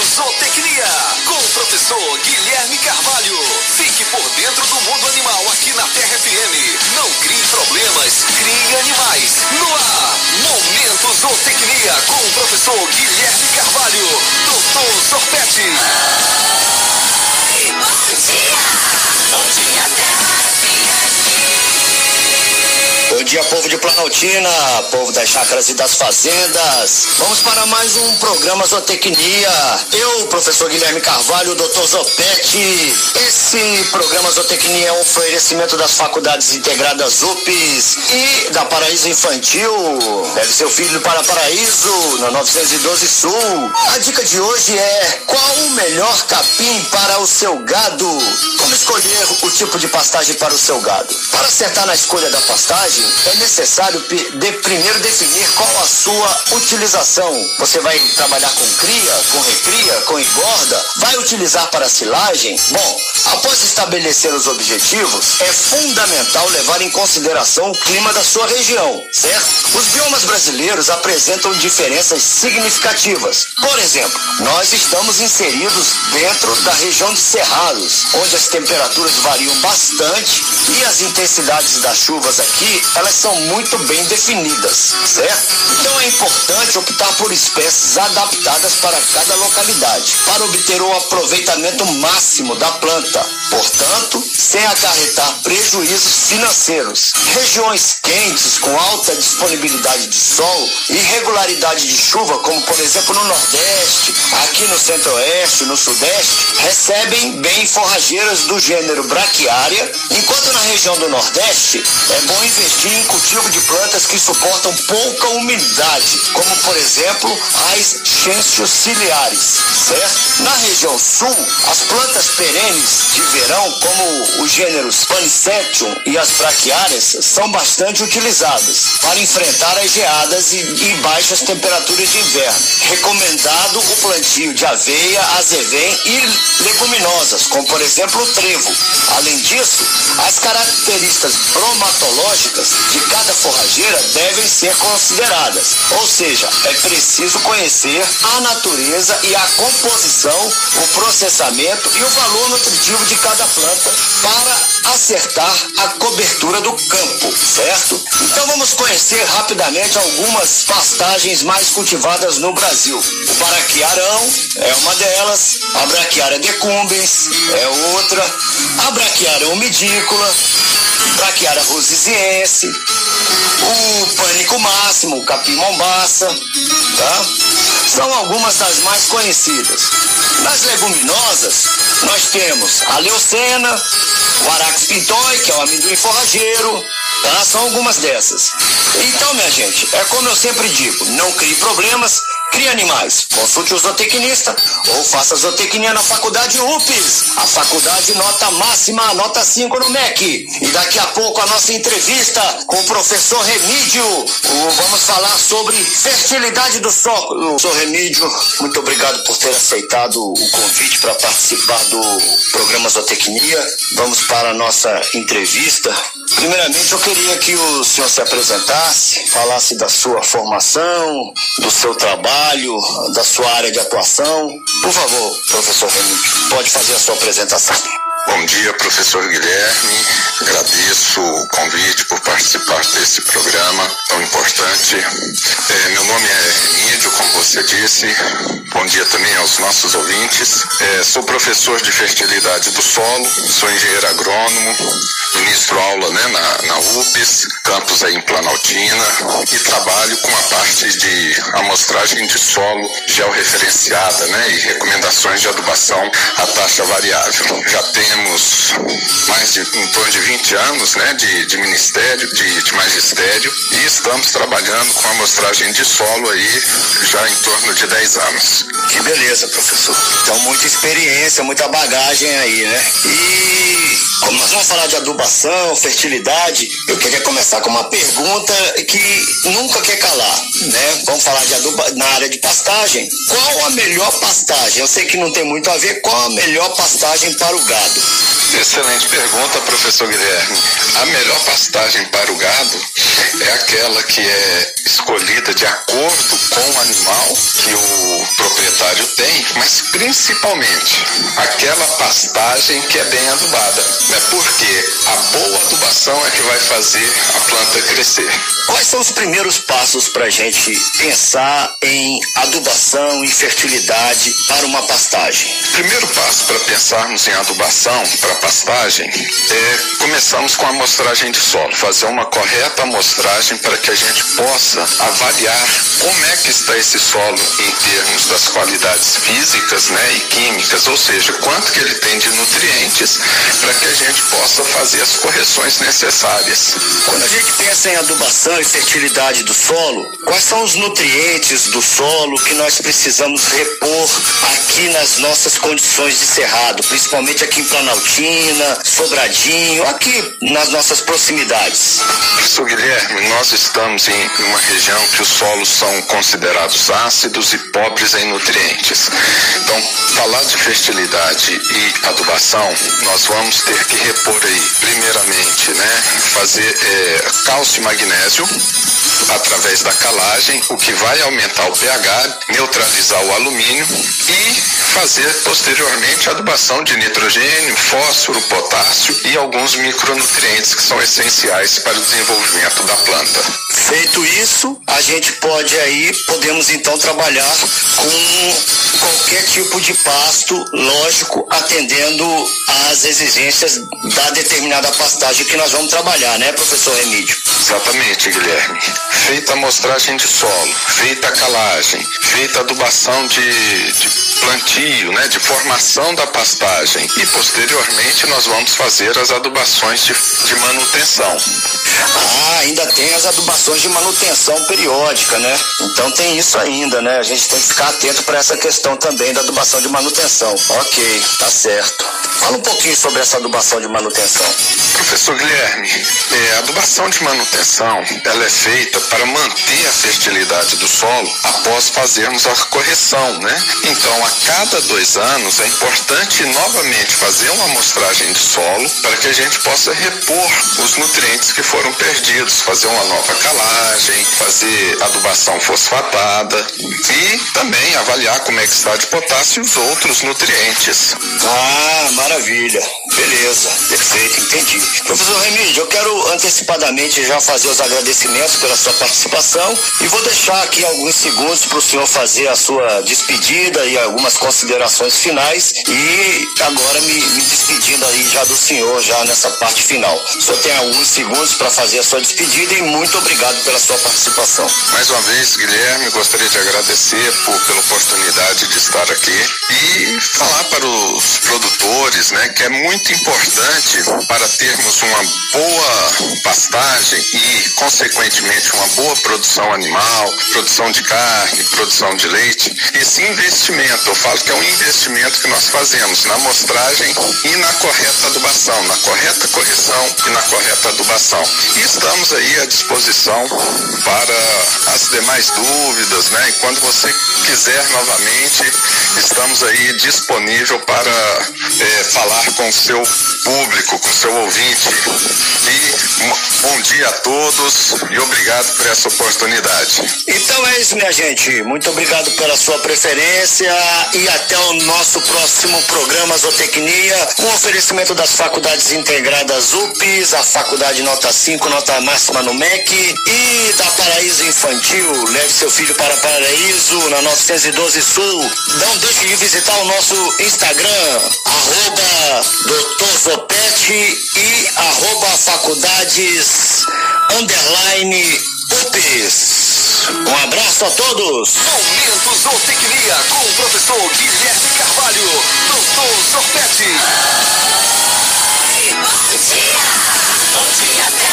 Momento Zootecnia, com o professor Guilherme Carvalho. Fique por dentro do mundo animal aqui na Terra FM. Não crie problemas, crie animais. No ar, Momento Zootecnia, com o professor Guilherme Carvalho. Planaltina, povo das chácaras e das fazendas. Vamos para mais um programa Zootecnia. Eu, professor Guilherme Carvalho, doutor Zopete. Esse programa Zootecnia é um oferecimento das faculdades integradas UPS e da Paraíso Infantil. Leve seu filho para Paraíso, na 912 Sul. A dica de hoje é qual o melhor capim para o seu gado? Como escolher o tipo de pastagem para o seu gado? Para acertar na escolha da pastagem, é necessário de primeiro definir qual a sua utilização. Você vai trabalhar com cria, com recria, com engorda? Vai utilizar para silagem? Bom, após estabelecer os objetivos, é fundamental levar em consideração o clima da sua região, certo? Os biomas brasileiros apresentam diferenças significativas. Por exemplo, nós estamos inseridos dentro da região de Cerrados, onde as temperaturas variam bastante e as intensidades das chuvas aqui elas são muito bem definidas, certo? Então é importante optar por espécies adaptadas para cada localidade, para obter o aproveitamento máximo da planta, portanto, sem acarretar prejuízos financeiros. Regiões quentes com alta disponibilidade de sol e regularidade de chuva, como por exemplo no Nordeste, aqui no Centro-Oeste, no Sudeste, recebem bem forrageiras do gênero braquiária, enquanto na região do Nordeste é bom investir em cultivo de plantas que suportam pouca umidade, como por exemplo as ciliares, certo? Na região sul, as plantas perenes de verão, como os gêneros Panicetium e as braquiárias, são bastante utilizadas para enfrentar as geadas e, e baixas temperaturas de inverno. Recomendado o plantio de aveia, azevém e leguminosas, como por exemplo o trevo. Além disso, as características bromatológicas de cada forrageira devem ser consideradas. Ou seja, é preciso conhecer a natureza e a composição, o processamento e o valor nutritivo de cada planta para acertar a cobertura do campo, certo? Então vamos conhecer rapidamente algumas pastagens mais cultivadas no Brasil. O paraquiarão é uma delas, a braquiária decumbens é outra, a braquiária umidícola, braquiária rosiziense, o pânico máximo, o capim mombaça, tá? São algumas das mais conhecidas. Nas leguminosas, nós temos a leucena, o arax pintói, que é o amendoim forrageiro, tá? São algumas dessas. Então, minha gente, é como eu sempre digo, não crie problemas, Crie animais. Consulte o zootecnista ou faça zootecnia na faculdade UPS. A faculdade nota máxima, nota 5 no MEC. E daqui a pouco a nossa entrevista com o professor Remídio. Vamos falar sobre fertilidade do solo. Professor Remídio, muito obrigado por ter aceitado o convite para participar do programa Zootecnia. Vamos para a nossa entrevista. Primeiramente, eu queria que o senhor se apresentasse, falasse da sua formação, do seu trabalho, da sua área de atuação. Por favor, professor Remídio, pode fazer a sua apresentação. Bom dia, professor Guilherme. Agradeço o convite por participar desse programa tão importante. É, meu nome é Remídio, como você disse. Bom dia também aos nossos ouvintes. É, sou professor de fertilidade do solo, sou engenheiro agrônomo, né, na, na UPS, campus aí em Planaltina, e trabalho com a parte de amostragem de solo georreferenciada né, e recomendações de adubação a taxa variável. Já temos mais de em torno de 20 anos né, de, de ministério, de, de magistério, e estamos trabalhando com amostragem de solo aí já em torno de 10 anos. Que beleza, professor. Então, muita experiência, muita bagagem aí, né? E nós vamos falar de adubação, fertilidade, eu queria começar com uma pergunta que nunca quer calar, né? Vamos falar de aduba na área de pastagem. Qual a melhor pastagem? Eu sei que não tem muito a ver. Qual a melhor pastagem para o gado? Excelente pergunta, professor Guilherme. A melhor pastagem para o gado é aquela que é escolhida de acordo com o animal que o proprietário tem, mas principalmente aquela pastagem que é bem adubada. Né? Porque a boa adubação é que vai fazer a planta crescer. Quais são os primeiros passos para a gente pensar em adubação e fertilidade para uma pastagem? Primeiro passo para pensarmos em adubação para pastagem é começamos com a amostragem de solo, fazer uma correta amostragem para que a gente possa avaliar como é que está esse solo em termos das qualidades físicas né, e químicas, ou seja, quanto que ele tem de nutrientes para que a gente possa fazer as correções necessárias. Quando a gente pensa em adubação e fertilidade do solo, quais são os nutrientes do solo que nós precisamos repor aqui nas nossas condições de cerrado, principalmente aqui em Planaltina, Sobradinho, aqui nas nossas proximidades? Professor Guilherme, nós estamos em uma região que os solos são considerados ácidos e pobres em nutrientes. Então, falar de fertilidade e adubação, nós vamos ter que repor aí, primeiramente, né, fazer é, cálcio e magnésio através da calagem, o que vai aumentar o pH, neutralizar o alumínio e fazer posteriormente adubação de nitrogênio, fósforo, potássio e alguns micronutrientes que são essenciais para o desenvolvimento da planta. Feito isso, a gente pode aí, podemos então trabalhar com qualquer tipo de pasto, lógico, atendendo às exigências da determinada pastagem que nós vamos trabalhar, né, professor Remídio? Exatamente, Guilherme. Feita a amostragem de solo, feita a calagem, feita a adubação de, de plantio, né, de formação da pastagem e posteriormente nós vamos fazer as adubações de, de manutenção. Ah, ainda tem as adubações de manutenção periódica, né? Então tem isso ainda, né? A gente tem que ficar atento para essa questão também da adubação de manutenção. Ok, tá certo. Fala um pouquinho sobre essa adubação de manutenção. Professor Guilherme, é, a adubação de manutenção ela é feita para manter a fertilidade do solo após fazermos a correção, né? Então, a cada dois anos é importante novamente fazer uma amostragem de solo para que a gente possa repor os nutrientes que foram perdidos, fazer uma nova calagem, fazer adubação fosfatada e também avaliar como é que está de potássio e os outros nutrientes. Ah, maravilha. Beleza, perfeito, entendi. Professor Remídio, eu quero antecipadamente já fazer os agradecimentos pela sua participação e vou deixar aqui alguns segundos para o senhor fazer a sua despedida e algumas considerações finais e agora me, me despedindo aí já do senhor, já nessa parte final. O senhor tem alguns segundos para fazer a sua despedida e muito obrigado pela sua participação. Mais uma vez, Guilherme, gostaria de agradecer por, pela oportunidade de estar aqui e falar para os produtores, né, que é muito importante para termos uma boa pastagem e, consequentemente, uma boa produção animal, produção de carne, produção de leite. Esse investimento, eu falo que é um investimento que nós fazemos na amostragem e na correta adubação, na correta correção e na correta adubação. E estamos aí à disposição para as demais dúvidas, né? E quando você quiser novamente, estamos aí disponível para é, falar com o seu público, com o seu ouvinte. E bom dia a todos e obrigado por essa oportunidade. Então é isso, minha gente. Muito obrigado pela sua preferência e até o nosso próximo programa Zootecnia, com oferecimento das faculdades integradas UPS, a faculdade nota 5, nota máxima no MEC e da Paraíso Infantil. Leve seu filho para Paraíso, na 912 Sul. Não deixe de visitar o nosso Instagram, arroba Dr. Zopete e arroba Guedes, underline UPS. Um abraço a todos. Momento Zootecnia com o professor Guilherme Carvalho, doutor Sorpete. Ai, bom dia, bom dia,